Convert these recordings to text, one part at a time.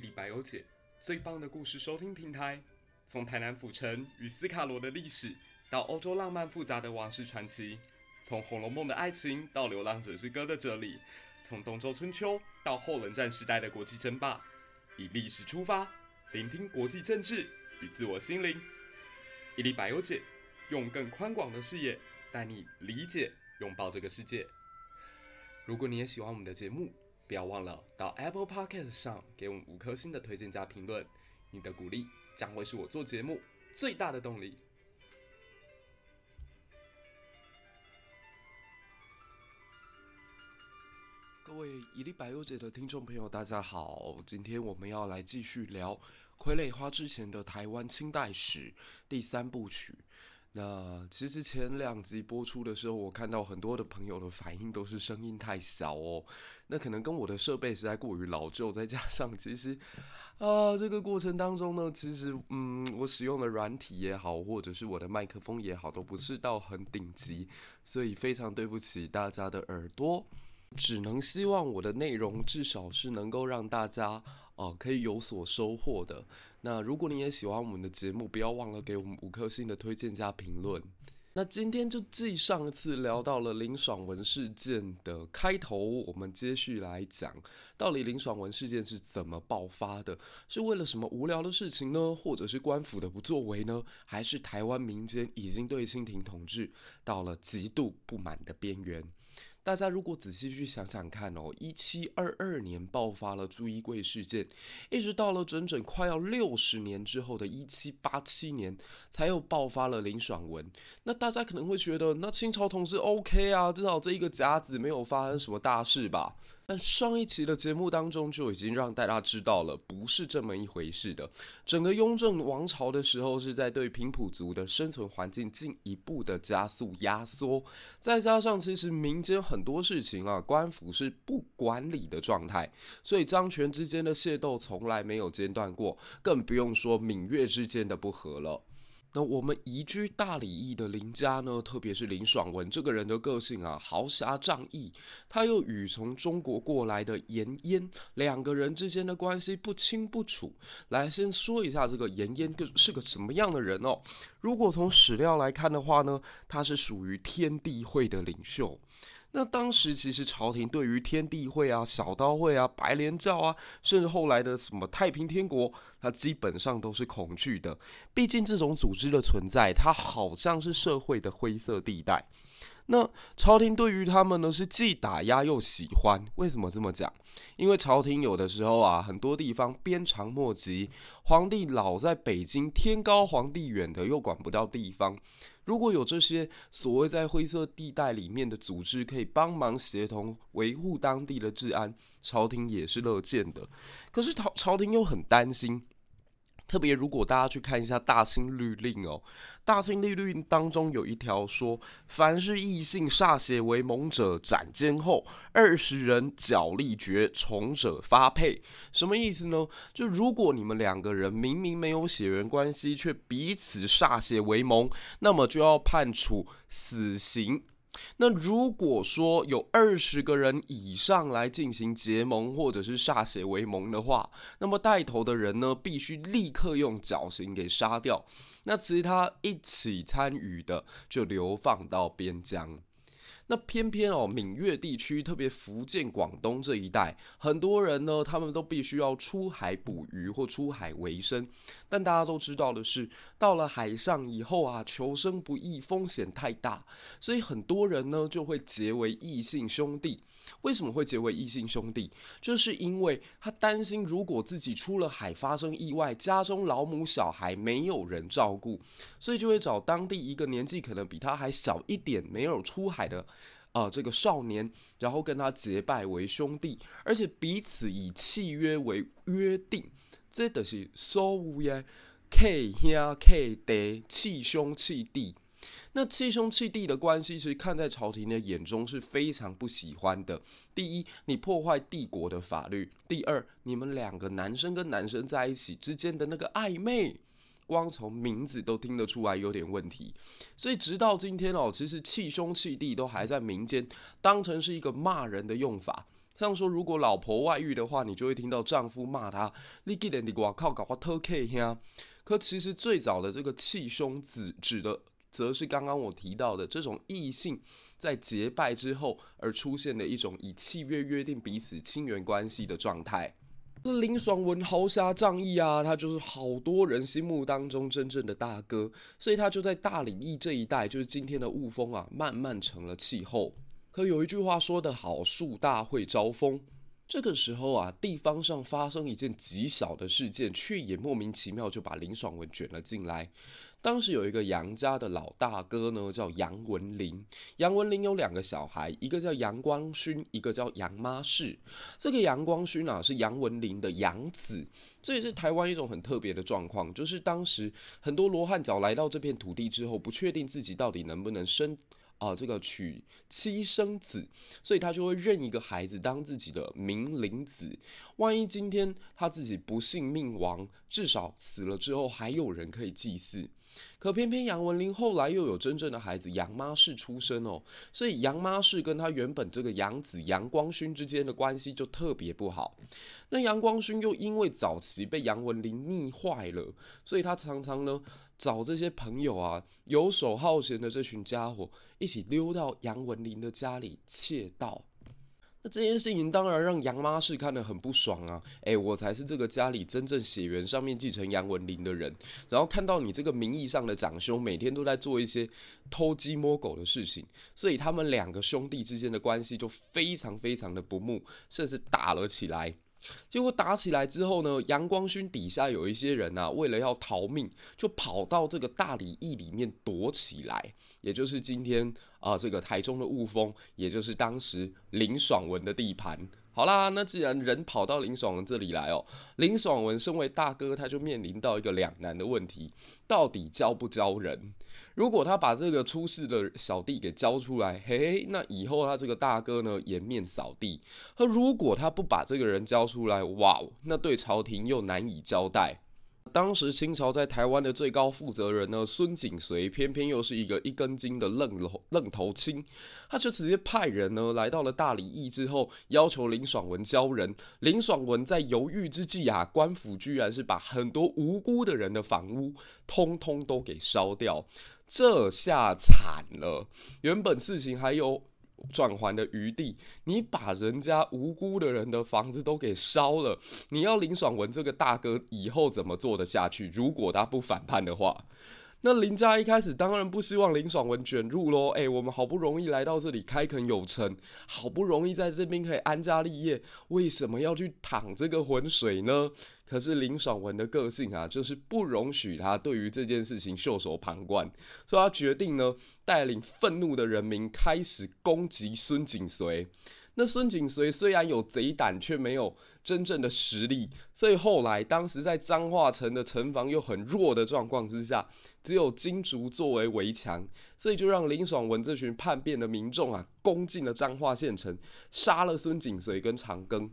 一历百忧解，最棒的故事收听平台。从台南府城与斯卡罗的历史，到欧洲浪漫复杂的王室传奇；从《红楼梦》的爱情，到《流浪者之歌》的哲理；从东周春秋到后冷战时代的国际争霸。以历史出发，聆听国际政治与自我心灵。一历百忧解，用更宽广的视野带你理解、拥抱这个世界。如果你也喜欢我们的节目，不要忘了到 Apple Podcast 上给我们五颗星的推荐加评论，你的鼓励将会是我做节目最大的动力。各位一历百忧解的听众朋友，大家好，今天我们要来继续聊《傀儡花》之前的台湾清代史第三部曲。那其实前两集播出的时候，我看到很多的朋友的反应都是声音太小哦。那可能跟我的设备实在过于老旧，再加上其实啊这个过程当中呢，其实嗯我使用的软体也好，或者是我的麦克风也好，都不是到很顶级，所以非常对不起大家的耳朵。只能希望我的内容至少是能够让大家哦、可以有所收获的。那如果你也喜欢我们的节目，不要忘了给我们五颗星的推荐加评论。那今天就继上次聊到了林爽文事件的开头，我们接续来讲，到底林爽文事件是怎么爆发的？是为了什么无聊的事情呢？或者是官府的不作为呢？还是台湾民间已经对清廷统治到了极度不满的边缘？大家如果仔细去想想看哦，一七二二年爆发了朱一贵事件，一直到了整整快要六十年之后的一七八七年，才又爆发了林爽文。那大家可能会觉得，那清朝统治 OK 啊，至少这一个甲子没有发生什么大事吧？但上一期的节目当中就已经让大家知道了，不是这么一回事的。整个雍正王朝的时候是在对平埔族的生存环境进一步的加速压缩，再加上其实民间很多事情啊，官府是不管理的状态，所以张权之间的械斗从来没有间断过，更不用说闽粤之间的不和了。那我们移居大理驿的林家呢，特别是林爽文这个人的个性啊，豪侠仗义，他又与从中国过来的严嫣两个人之间的关系不清不楚。来，先说一下这个严嫣是个什么样的人哦。如果从史料来看的话呢，他是属于天地会的领袖。那当时其实朝廷对于天地会啊、小刀会啊、白莲教啊，甚至后来的什么太平天国，它基本上都是恐惧的。毕竟这种组织的存在，它好像是社会的灰色地带。那朝廷对于他们呢，是既打压又喜欢。为什么这么讲？因为朝廷有的时候啊，很多地方鞭长莫及，皇帝老在北京，天高皇帝远的，又管不到地方。如果有这些所谓在灰色地带里面的组织可以帮忙协同维护当地的治安，朝廷也是乐见的。可是朝朝廷又很担心。特别，如果大家去看一下《大清律令》哦，《大清律令》当中有一条说：“凡是异姓歃血为盟者，斩监候二十人，绞立决，从者发配。”什么意思呢？就如果你们两个人明明没有血缘关系，却彼此歃血为盟，那么就要判处死刑。那如果说有二十个人以上来进行结盟或者是歃血为盟的话，那么带头的人呢，必须立刻用绞刑给杀掉。那其他一起参与的就流放到边疆。那偏偏哦，闽粤地区，特别福建、广东这一带，很多人呢，他们都必须要出海捕鱼或出海为生。但大家都知道的是，到了海上以后啊，求生不易，风险太大，所以很多人呢就会结为异姓兄弟。为什么会结为异姓兄弟？就是因为他担心，如果自己出了海发生意外，家中老母小孩没有人照顾，所以就会找当地一个年纪可能比他还小一点、没有出海的。啊、呃，这个少年，然后跟他结拜为兄弟，而且彼此以契约为约定，这都是所谓的契兄契弟、契兄契弟。那契兄契弟的关系，其实看在朝廷的眼中是非常不喜欢的。第一，你破坏帝国的法律；第二，你们两个男生跟男生在一起之间的那个暧昧。光从名字都听得出来有点问题，所以直到今天哦，其实气兄气弟都还在民间当成是一个骂人的用法。像说，如果老婆外遇的话，你就会听到丈夫骂她：“你记得你我靠搞我偷 K 呀！”可其实最早的这个气兄子指的，则是刚刚我提到的这种异性在结拜之后而出现的一种以契约约定彼此亲缘关系的状态。林爽文豪侠仗义啊，他就是好多人心目当中真正的大哥，所以他就在大理义这一带，就是今天的雾峰啊，慢慢成了气候。可有一句话说得好，树大会招风。这个时候啊，地方上发生一件极小的事件，却也莫名其妙就把林爽文卷了进来。当时有一个杨家的老大哥呢，叫杨文林。杨文林有两个小孩，一个叫杨光勋，一个叫杨妈氏。这个杨光勋啊，是杨文林的养子。这也是台湾一种很特别的状况，就是当时很多罗汉脚来到这片土地之后，不确定自己到底能不能生。啊、这个娶妻生子，所以他就会认一个孩子当自己的名灵子。万一今天他自己不幸命亡，至少死了之后还有人可以祭祀。可偏偏杨文林后来又有真正的孩子杨妈氏出生哦，所以杨妈氏跟他原本这个养子杨光勋之间的关系就特别不好。那杨光勋又因为早期被杨文林溺坏了，所以他常常呢。找这些朋友啊，游手好闲的这群家伙一起溜到杨文林的家里窃盗。那这件事情当然让杨妈是看得很不爽啊！诶，我才是这个家里真正血缘上面继承杨文林的人，然后看到你这个名义上的长兄每天都在做一些偷鸡摸狗的事情，所以他们两个兄弟之间的关系就非常非常的不睦，甚至打了起来。结果打起来之后呢，杨光勋底下有一些人啊，为了要逃命，就跑到这个大里义里面躲起来，也就是今天啊、这个台中的雾峰，也就是当时林爽文的地盘。好啦，那既然人跑到林爽文这里来哦，林爽文身为大哥，他就面临到一个两难的问题：到底交不交人？如果他把这个出事的小弟给交出来，嘿嘿，那以后他这个大哥呢，颜面扫地；而如果他不把这个人交出来，哇，那对朝廷又难以交代。当时清朝在台湾的最高负责人呢，孙景随偏偏又是一个一根筋的愣头愣头青，他就直接派人呢来到了大里义之后，要求林爽文交人。林爽文在犹豫之际啊，官府居然是把很多无辜的人的房屋通通都给烧掉，这下惨了。原本事情还有。转还的余地，你把人家无辜的人的房子都给烧了，你要林爽文这个大哥以后怎么做得下去？如果他不反叛的话，那林家一开始当然不希望林爽文卷入喽。哎，我们好不容易来到这里开垦有成，好不容易在这边可以安家立业，为什么要去淌这个浑水呢？可是林爽文的个性啊，就是不容许他对于这件事情袖手旁观，所以他决定呢，带领愤怒的人民开始攻击孙景随。那孙景随虽然有贼胆，却没有真正的实力，所以后来当时在彰化城的城防又很弱的状况之下，只有金竹作为围墙，所以就让林爽文这群叛变的民众啊，攻进了彰化县城，杀了孙景随跟长庚。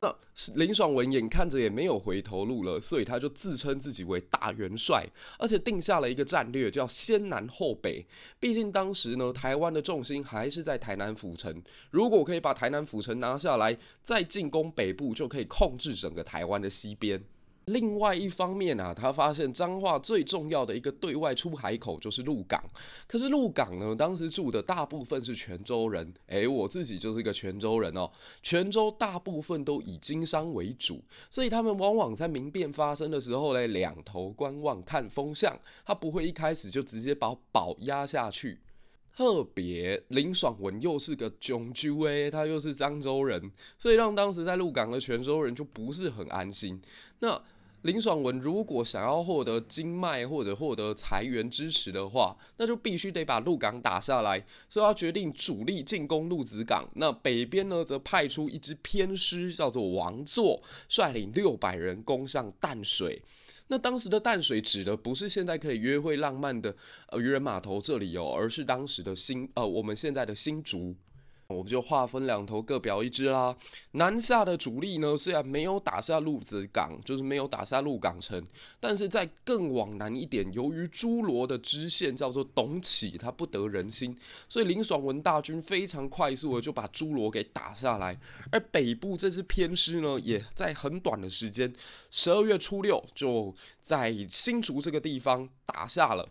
那林爽文眼看着也没有回头路了，所以他就自称自己为大元帅，而且定下了一个战略，叫先南后北。毕竟当时呢，台湾的重心还是在台南府城，如果可以把台南府城拿下来，再进攻北部，就可以控制整个台湾的西边。另外一方面啊，他发现彰化最重要的一个对外出海口就是鹿港，可是鹿港呢，当时住的大部分是泉州人，诶，我自己就是一个泉州人哦。泉州大部分都以经商为主，所以他们往往在民变发生的时候呢，两头观望看风向，他不会一开始就直接把宝压下去。特别林爽文又是个囧鸠诶，他又是漳州人，所以让当时在鹿港的泉州人就不是很安心。那林爽文如果想要获得经脉或者获得财源支持的话，那就必须得把鹿港打下来。所以他决定主力进攻鹿子港。那北边呢，则派出一支偏师，叫做王座，率领六百人攻上淡水。那当时的淡水指的不是现在可以约会浪漫的呃渔人码头这里哦，而是当时的新呃我们现在的新竹。我们就划分两头，各表一支啦。南下的主力呢，虽然没有打下鹿子港，就是没有打下鹿港城，但是在更往南一点，由于诸罗的支线叫做董启，他不得人心，所以林爽文大军非常快速的就把诸罗给打下来。而北部这支偏师呢，也在很短的时间，十二月初六就在新竹这个地方打下了。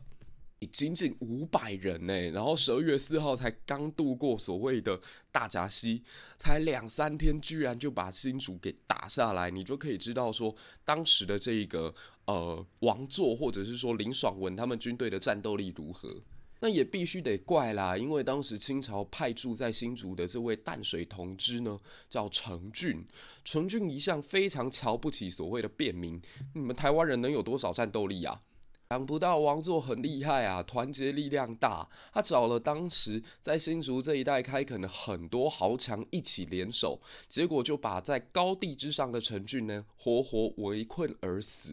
仅仅五百人呢，然后十二月四号才刚度过所谓的大甲溪，才两三天，居然就把新竹给打下来，你就可以知道说当时的这个呃王座，或者是说林爽文他们军队的战斗力如何。那也必须得怪啦，因为当时清朝派驻在新竹的这位淡水同知呢，叫程俊。程俊一向非常瞧不起所谓的便民，你们台湾人能有多少战斗力啊？想不到王座很厉害啊，团结力量大。他找了当时在新竹这一带开垦的很多豪强一起联手，结果就把在高地之上的陈俊呢活活围困而死，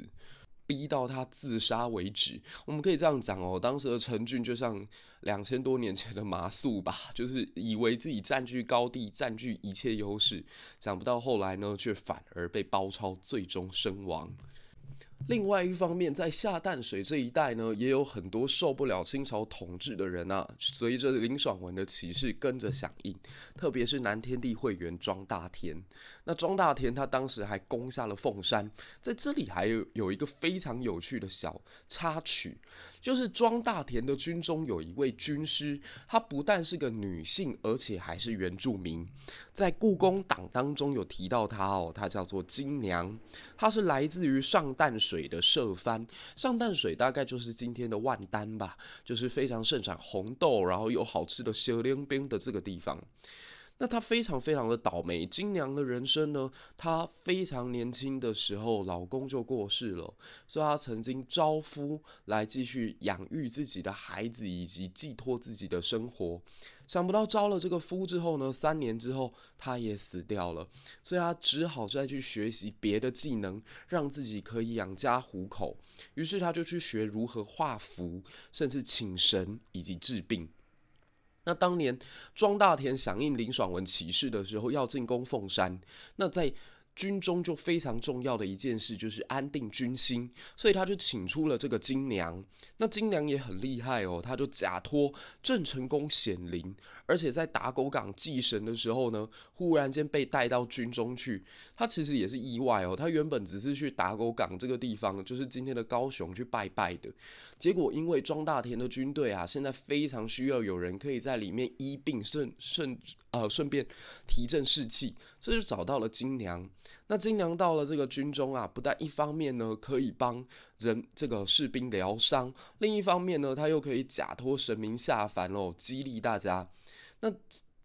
逼到他自杀为止。我们可以这样讲哦，当时的陈俊就像两千多年前的马謖吧，就是以为自己占据高地，占据一切优势，想不到后来呢，却反而被包抄，最终身亡。另外一方面，在下淡水这一带呢，也有很多受不了清朝统治的人啊，随着林爽文的起事跟着响应。特别是南天地会员庄大田，那庄大田他当时还攻下了凤山。在这里还有有一个非常有趣的小插曲，就是庄大田的军中有一位军师，她不但是个女性，而且还是原住民。在故宫党当中有提到她哦，她叫做金娘，她是来自于上淡水。的社番，上淡水大概就是今天的万丹吧，就是非常盛产红豆，然后有好吃的小冷冰的这个地方。那她非常非常的倒霉，金娘的人生呢，她非常年轻的时候，老公就过世了，所以她曾经招夫来继续养育自己的孩子，以及寄托自己的生活。想不到招了这个夫之后呢，三年之后他也死掉了，所以她只好再去学习别的技能，让自己可以养家糊口。于是她就去学如何画符，甚至请神以及治病。那当年庄大田响应林爽文起事的时候，要进攻凤山，那在。军中就非常重要的一件事就是安定军心，所以他就请出了这个金娘。那金娘也很厉害哦，他就假托郑成功显灵，而且在打狗港祭神的时候呢，忽然间被带到军中去。他其实也是意外哦，他原本只是去打狗港这个地方，就是今天的高雄去拜拜的。结果因为庄大田的军队啊，现在非常需要有人可以在里面医病顺顺呃顺便提振士气，这就找到了金娘。那金娘到了这个军中啊，不但一方面呢可以帮人这个士兵疗伤，另一方面呢，他又可以假托神明下凡哦，激励大家。那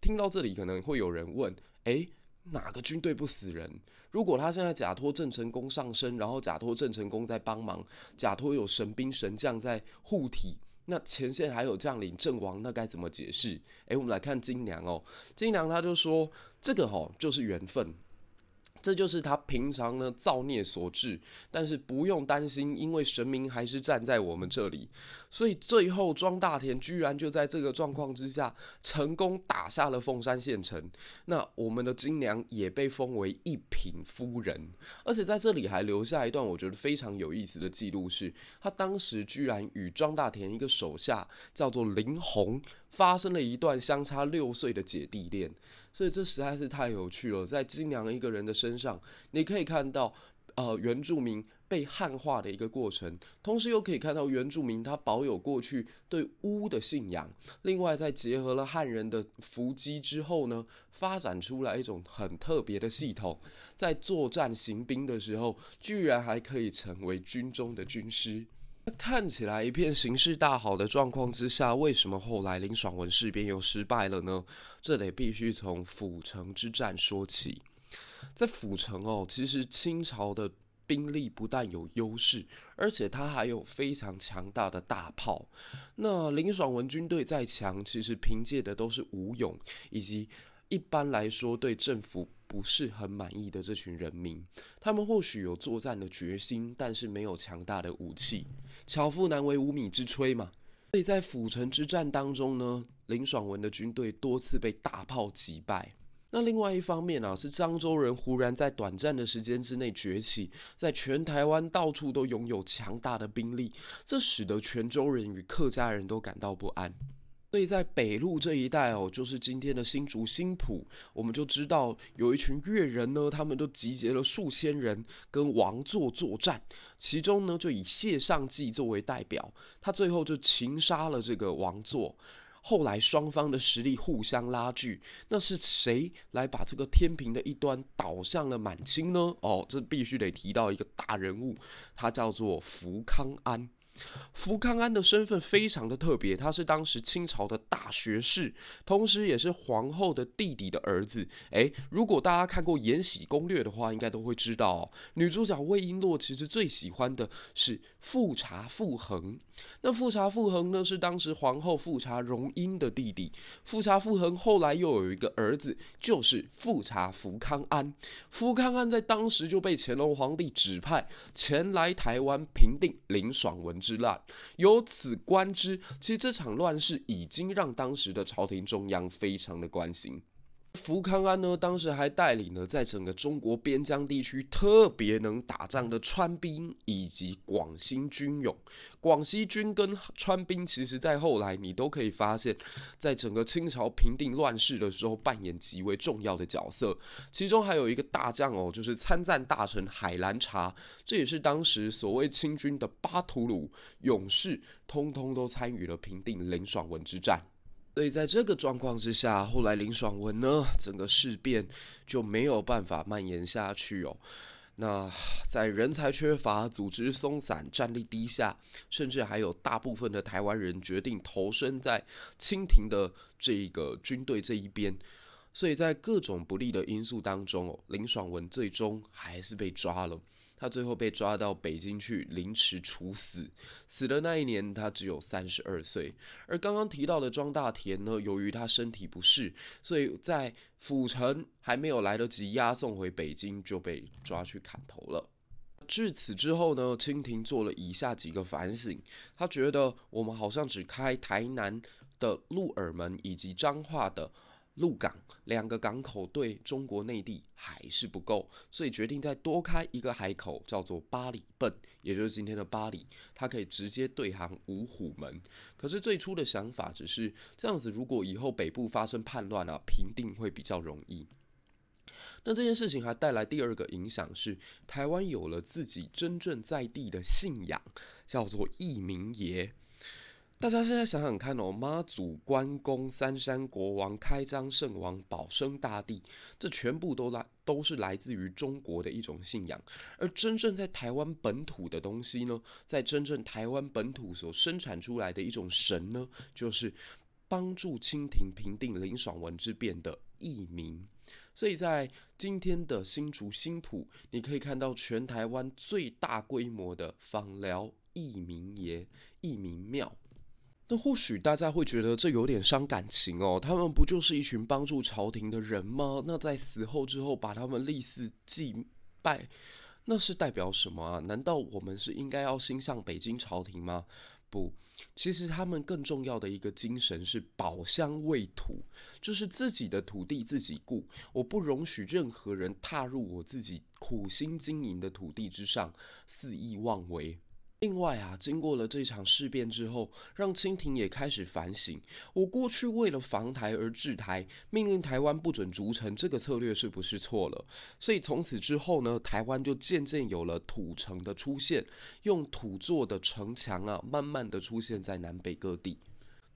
听到这里，可能会有人问：诶，哪个军队不死人？如果他现在假托郑成功上身，然后假托郑成功在帮忙，假托有神兵神将在护体，那前线还有将领阵亡，那该怎么解释？诶，我们来看金娘哦，金娘她就说：这个哦，就是缘分。这就是他平常呢造孽所致，但是不用担心，因为神明还是站在我们这里，所以最后庄大田居然就在这个状况之下成功打下了凤山县城。那我们的金娘也被封为一品夫人，而且在这里还留下一段我觉得非常有意思的记录，是他当时居然与庄大田一个手下叫做林红发生了一段相差六岁的姐弟恋。所以这实在是太有趣了，在金娘一个人的身上，你可以看到，呃，原住民被汉化的一个过程，同时又可以看到原住民他保有过去对巫的信仰。另外，在结合了汉人的伏击之后呢，发展出来一种很特别的系统，在作战行兵的时候，居然还可以成为军中的军师。看起来一片形势大好的状况之下，为什么后来林爽文事变又失败了呢？这得必须从府城之战说起。在府城哦，其实清朝的兵力不但有优势，而且它还有非常强大的大炮。那林爽文军队再强，其实凭借的都是武勇，以及一般来说对政府。不是很满意的这群人民，他们或许有作战的决心，但是没有强大的武器。巧妇难为无米之炊嘛。所以在府城之战当中呢，林爽文的军队多次被大炮击败。那另外一方面啊，是漳州人忽然在短暂的时间之内崛起，在全台湾到处都拥有强大的兵力，这使得泉州人与客家人都感到不安。所以在北路这一带哦，就是今天的新竹新埔，我们就知道有一群越人呢，他们都集结了数千人跟王座作战，其中呢就以谢尚济作为代表，他最后就擒杀了这个王座。后来双方的实力互相拉锯，那是谁来把这个天平的一端倒向了满清呢？哦，这必须得提到一个大人物，他叫做福康安。福康安的身份非常的特别，他是当时清朝的大学士，同时也是皇后的弟弟的儿子。诶，如果大家看过《延禧攻略》的话，应该都会知道，女主角魏璎珞其实最喜欢的是富察傅恒。那富察傅恒呢，是当时皇后富察容音的弟弟。富察傅恒后来又有一个儿子，就是富察福康安。福康安在当时就被乾隆皇帝指派前来台湾平定林爽文之乱，由此观之，其实这场乱世已经让当时的朝廷中央非常的关心。福康安呢，当时还带领了在整个中国边疆地区特别能打仗的川兵以及广西军勇。广西军跟川兵，其实在后来你都可以发现，在整个清朝平定乱世的时候扮演极为重要的角色。其中还有一个大将哦，就是参赞大臣海兰察，这也是当时所谓清军的巴图鲁勇士，通通都参与了平定林爽文之战。所以在这个状况之下，后来林爽文呢，整个事变就没有办法蔓延下去哦。那在人才缺乏、组织松散、战力低下，甚至还有大部分的台湾人决定投身在清廷的这个军队这一边。所以在各种不利的因素当中哦，林爽文最终还是被抓了。他最后被抓到北京去凌迟处死，死的那一年他只有三十二岁。而刚刚提到的庄大田呢，由于他身体不适，所以在府城还没有来得及押送回北京，就被抓去砍头了。至此之后呢，清廷做了以下几个反省，他觉得我们好像只开台南的鹿耳门以及彰化的。鹿港两个港口对中国内地还是不够，所以决定再多开一个海口，叫做八里笨，也就是今天的八里，它可以直接对航五虎门。可是最初的想法只是这样子，如果以后北部发生叛乱啊，平定会比较容易。那这件事情还带来第二个影响是，台湾有了自己真正在地的信仰，叫做义民爷。大家现在想想看哦，妈祖、关公、三山国王、开漳圣王、保生大帝，这全部都来都是来自于中国的一种信仰。而真正在台湾本土的东西呢，在真正台湾本土所生产出来的一种神呢，就是帮助清廷平定林爽文之变的义民。所以在今天的新竹新埔，你可以看到全台湾最大规模的枋寮义民爷、义民庙。那或许大家会觉得这有点伤感情哦，他们不就是一群帮助朝廷的人吗？那在死后之后把他们立寺祭拜，那是代表什么啊？难道我们是应该要心向北京朝廷吗？不，其实他们更重要的一个精神是保乡卫土，就是自己的土地自己顾，我不容许任何人踏入我自己苦心经营的土地之上肆意妄为。另外啊，经过了这场事变之后，让清廷也开始反省：我过去为了防台而制台，命令台湾不准逐城，这个策略是不是错了？所以从此之后呢，台湾就渐渐有了土城的出现，用土做的城墙啊，慢慢的出现在南北各地。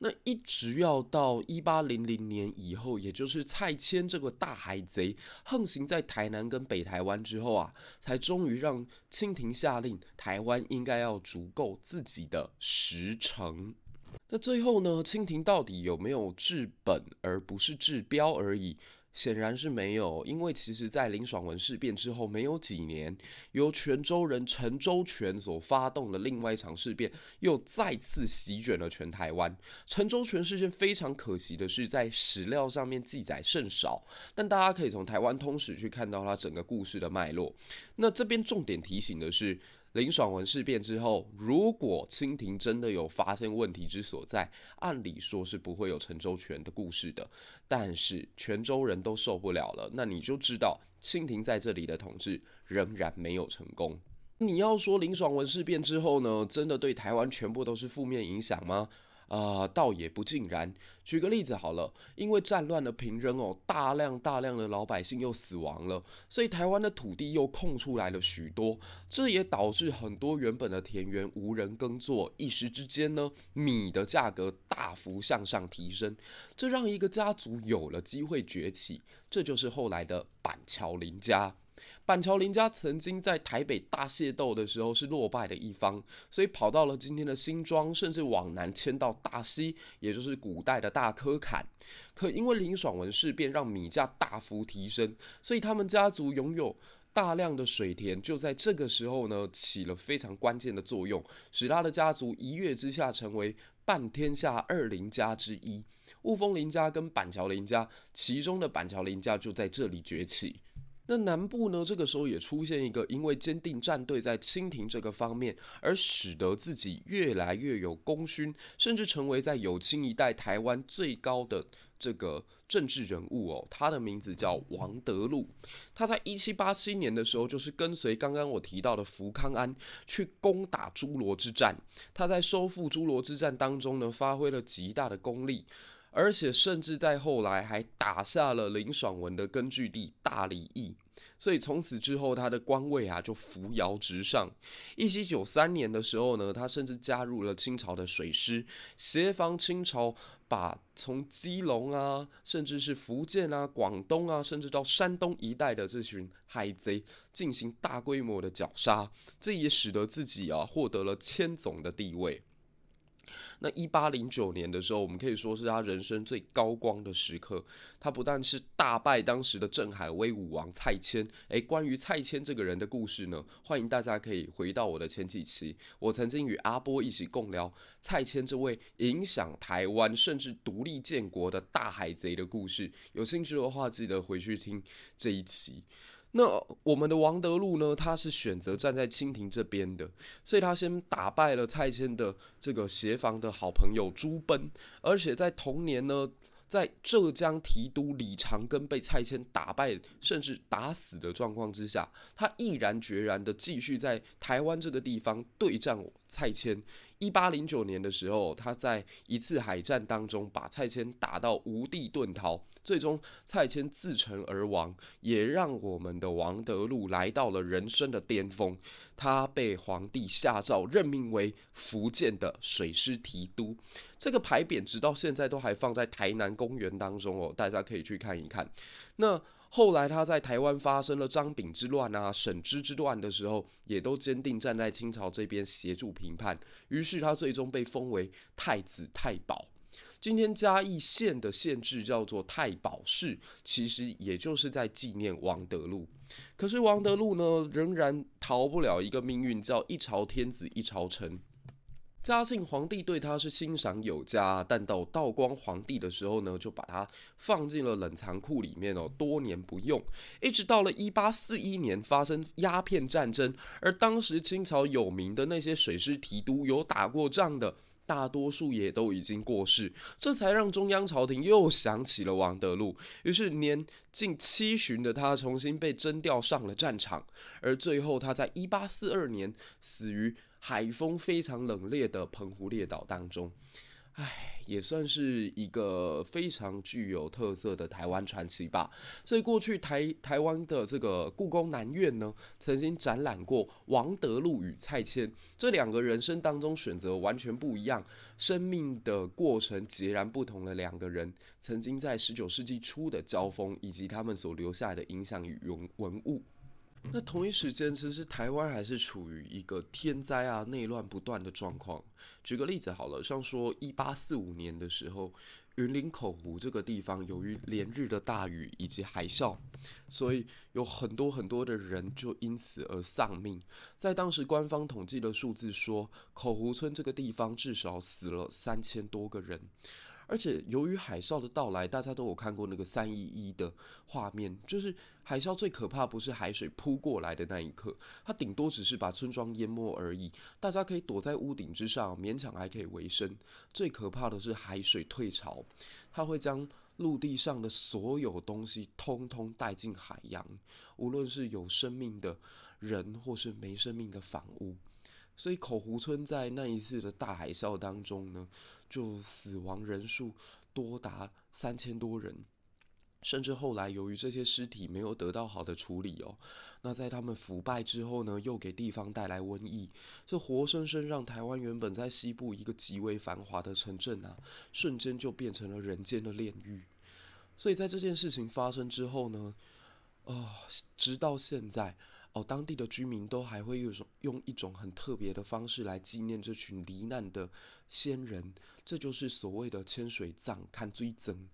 那一直要到一八零零年以后，也就是蔡牵这个大海贼横行在台南跟北台湾之后啊，才终于让清廷下令，台湾应该要足够自己的实城。那最后呢，清廷到底有没有治本而不是治标而已？显然是没有，因为其实，在林爽文事变之后没有几年，由泉州人陈州全所发动的另外一场事变，又再次席卷了全台湾。陈州全事件非常可惜的是，在史料上面记载甚少，但大家可以从台湾通史去看到它整个故事的脉络。那这边重点提醒的是，林爽文事变之后，如果清廷真的有发现问题之所在，按理说是不会有陈周全的故事的。但是泉州人都受不了了，那你就知道清廷在这里的统治仍然没有成功。你要说林爽文事变之后呢，真的对台湾全部都是负面影响吗？啊、倒也不尽然。举个例子好了，因为战乱的平壤哦，大量大量的老百姓又死亡了，所以台湾的土地又空出来了许多，这也导致很多原本的田园无人耕作，一时之间呢，米的价格大幅向上提升，这让一个家族有了机会崛起，这就是后来的板桥林家。板桥林家曾经在台北大械斗的时候是落败的一方，所以跑到了今天的新庄，甚至往南迁到大溪，也就是古代的大科坎。可因为林爽文事变让米价大幅提升，所以他们家族拥有大量的水田，就在这个时候呢起了非常关键的作用，使他的家族一跃之下成为半天下二林家之一。雾峰林家跟板桥林家，其中的板桥林家就在这里崛起。那南部呢？这个时候也出现一个，因为坚定站队在清廷这个方面，而使得自己越来越有功勋，甚至成为在有清一代台湾最高的这个政治人物哦。他的名字叫王德禄。他在一七八七年的时候，就是跟随刚刚我提到的福康安去攻打诸罗之战。他在收复诸罗之战当中呢，发挥了极大的功力。而且甚至在后来还打下了林爽文的根据地大里驿，所以从此之后他的官位啊就扶摇直上。一七九三年的时候呢，他甚至加入了清朝的水师，协防清朝把从基隆啊，甚至是福建啊、广东啊，甚至到山东一带的这群海贼进行大规模的绞杀，这也使得自己啊获得了千总的地位。那一八零九年的时候，我们可以说是他人生最高光的时刻。他不但是大败当时的镇海威武王蔡牵，诶，关于蔡牵这个人的故事呢，欢迎大家可以回到我的前几期，我曾经与阿波一起共聊蔡牵这位影响台湾甚至独立建国的大海贼的故事。有兴趣的话，记得回去听这一期。那我们的王德禄呢？他是选择站在清廷这边的，所以他先打败了蔡牵的这个协防的好朋友朱奔，而且在同年呢，在浙江提督李长庚被蔡牵打败甚至打死的状况之下，他毅然决然的继续在台湾这个地方对战蔡牵。一八零九年的时候，他在一次海战当中把蔡牵打到无地遁逃，最终蔡牵自沉而亡，也让我们的王德禄来到了人生的巅峰。他被皇帝下诏任命为福建的水师提督，这个牌匾直到现在都还放在台南公园当中哦，大家可以去看一看。那。后来他在台湾发生了张炳之乱啊、沈芝之乱的时候，也都坚定站在清朝这边协助平叛。于是他最终被封为太子太保。今天嘉义县的县治叫做太保市，其实也就是在纪念王德禄。可是王德禄呢，仍然逃不了一个命运，叫一朝天子一朝臣。嘉庆皇帝对他是欣赏有加，但到道光皇帝的时候呢，就把他放进了冷藏库里面哦，多年不用。一直到了一八四一年发生鸦片战争，而当时清朝有名的那些水师提督有打过仗的，大多数也都已经过世，这才让中央朝廷又想起了王德禄。于是年近七旬的他重新被征调上了战场，而最后他在一八四二年死于。海风非常冷冽的澎湖列岛当中，唉，也算是一个非常具有特色的台湾传奇吧。所以过去台台湾的这个故宫南院呢，曾经展览过王德禄与蔡牵这两个人生当中选择完全不一样、生命的过程截然不同的两个人，曾经在十九世纪初的交锋，以及他们所留下来的影响与文文物。那同一时间，其实台湾还是处于一个天灾啊、内乱不断的状况。举个例子好了，像说一八四五年的时候，云林口湖这个地方，由于连日的大雨以及海啸，所以有很多很多的人就因此而丧命。在当时官方统计的数字说，口湖村这个地方至少死了三千多个人。而且由于海啸的到来，大家都有看过那个三一一的画面，就是海啸最可怕不是海水扑过来的那一刻，它顶多只是把村庄淹没而已，大家可以躲在屋顶之上，勉强还可以维生。最可怕的是海水退潮，它会将陆地上的所有东西通通带进海洋，无论是有生命的人或是没生命的房屋。所以口湖村在那一次的大海啸当中呢，就死亡人数多达三千多人，甚至后来由于这些尸体没有得到好的处理哦，那在他们腐败之后呢，又给地方带来瘟疫，这活生生让台湾原本在西部一个极为繁华的城镇啊，瞬间就变成了人间的炼狱。所以在这件事情发生之后呢，啊、直到现在。哦，当地的居民都还会用用一种很特别的方式来纪念这群罹难的先人，这就是所谓的千水葬、牵水僧。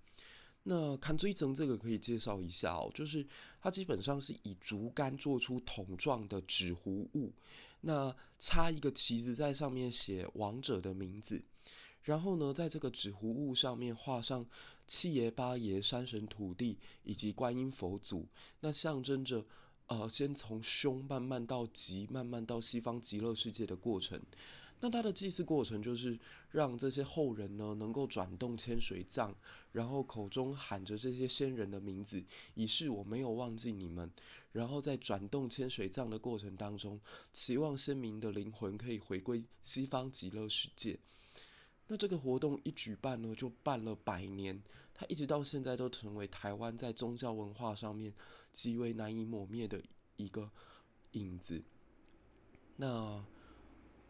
那看追僧这个可以介绍一下哦，就是它基本上是以竹竿做出桶状的纸糊物，那插一个旗子在上面写亡者的名字，然后呢，在这个纸糊物上面画上七爷八爷、山神土地以及观音佛祖，那象征着。呃，先从凶慢慢到吉，慢慢到西方极乐世界的过程。那他的祭祀过程就是让这些后人呢能够转动千水葬，然后口中喊着这些先人的名字，以示我没有忘记你们。然后在转动千水葬的过程当中，期望先民的灵魂可以回归西方极乐世界。那这个活动一举办呢，就办了百年，它一直到现在都成为台湾在宗教文化上面极为难以抹灭的一个影子。那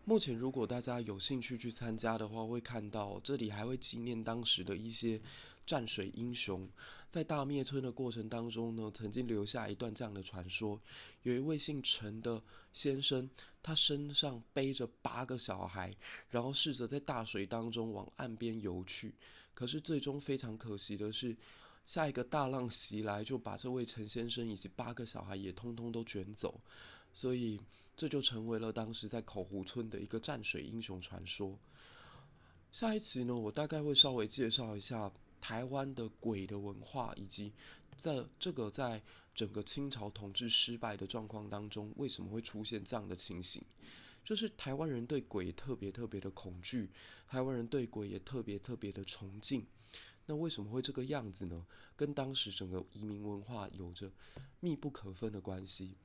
目前如果大家有兴趣去参加的话，会看到这里还会纪念当时的一些战水英雄。在大灭村的过程当中呢，曾经留下一段这样的传说：有一位姓陈的先生，他身上背着八个小孩，然后试着在大水当中往岸边游去。可是最终非常可惜的是，下一个大浪袭来，就把这位陈先生以及八个小孩也通通都卷走。所以这就成为了当时在口湖村的一个战水英雄传说。下一期呢，我大概会稍微介绍一下。台湾的鬼的文化，以及在这个在整个清朝统治失败的状况当中，为什么会出现这样的情形？就是台湾人对鬼特别特别的恐惧，台湾人对鬼也特别特别的崇敬。那为什么会这个样子呢？跟当时整个移民文化有着密不可分的关系。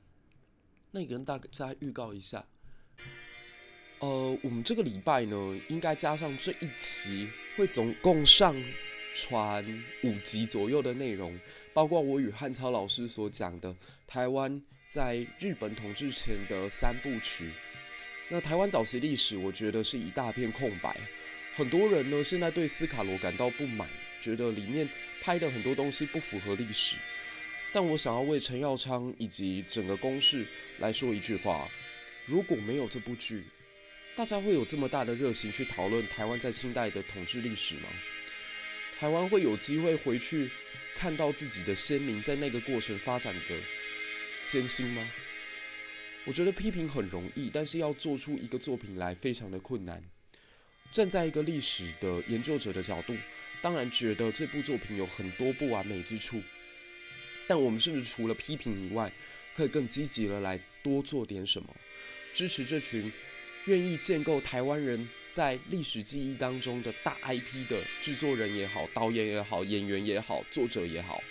那也跟大家预告一下，呃，我们这个礼拜呢，应该加上这一期，会总共上。传五集左右的内容，包括我与汉超老师所讲的台湾在日本统治前的三部曲。那台湾早期历史，我觉得是一大片空白。很多人呢，现在对斯卡罗感到不满，觉得里面拍的很多东西不符合历史。但我想要为陈耀昌以及整个公视来说一句话：如果没有这部剧，大家会有这么大的热情去讨论台湾在清代的统治历史吗？台湾会有机会回去看到自己的先民在那个过程发展的艰辛吗？我觉得批评很容易，但是要做出一个作品来非常的困难。站在一个历史的研究者的角度，当然觉得这部作品有很多不完美之处，但我们甚至除了批评以外，可以更积极的来多做点什么，支持这群愿意建构台湾人。在历史记忆当中的大 IP 的制作人也好，导演也好，演员也好，作者也好，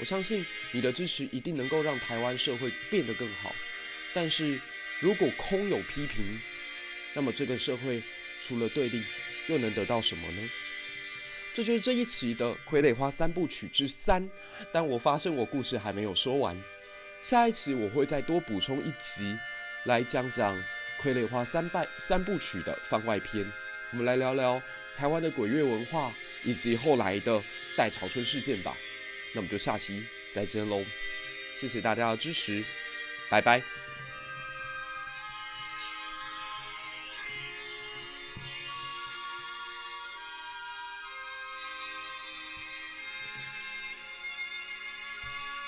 我相信你的支持一定能够让台湾社会变得更好。但是如果空有批评，那么这个社会除了对立，又能得到什么呢？这就是这一期的《傀儡花三部曲之三》，但我发现我故事还没有说完，下一期我会再多补充一集来讲讲。《傀儡花三拜三部曲》的番外篇，我们来聊聊台湾的鬼月文化以及后来的代潮春事件吧。那我们就下期再见喽，谢谢大家的支持，拜拜。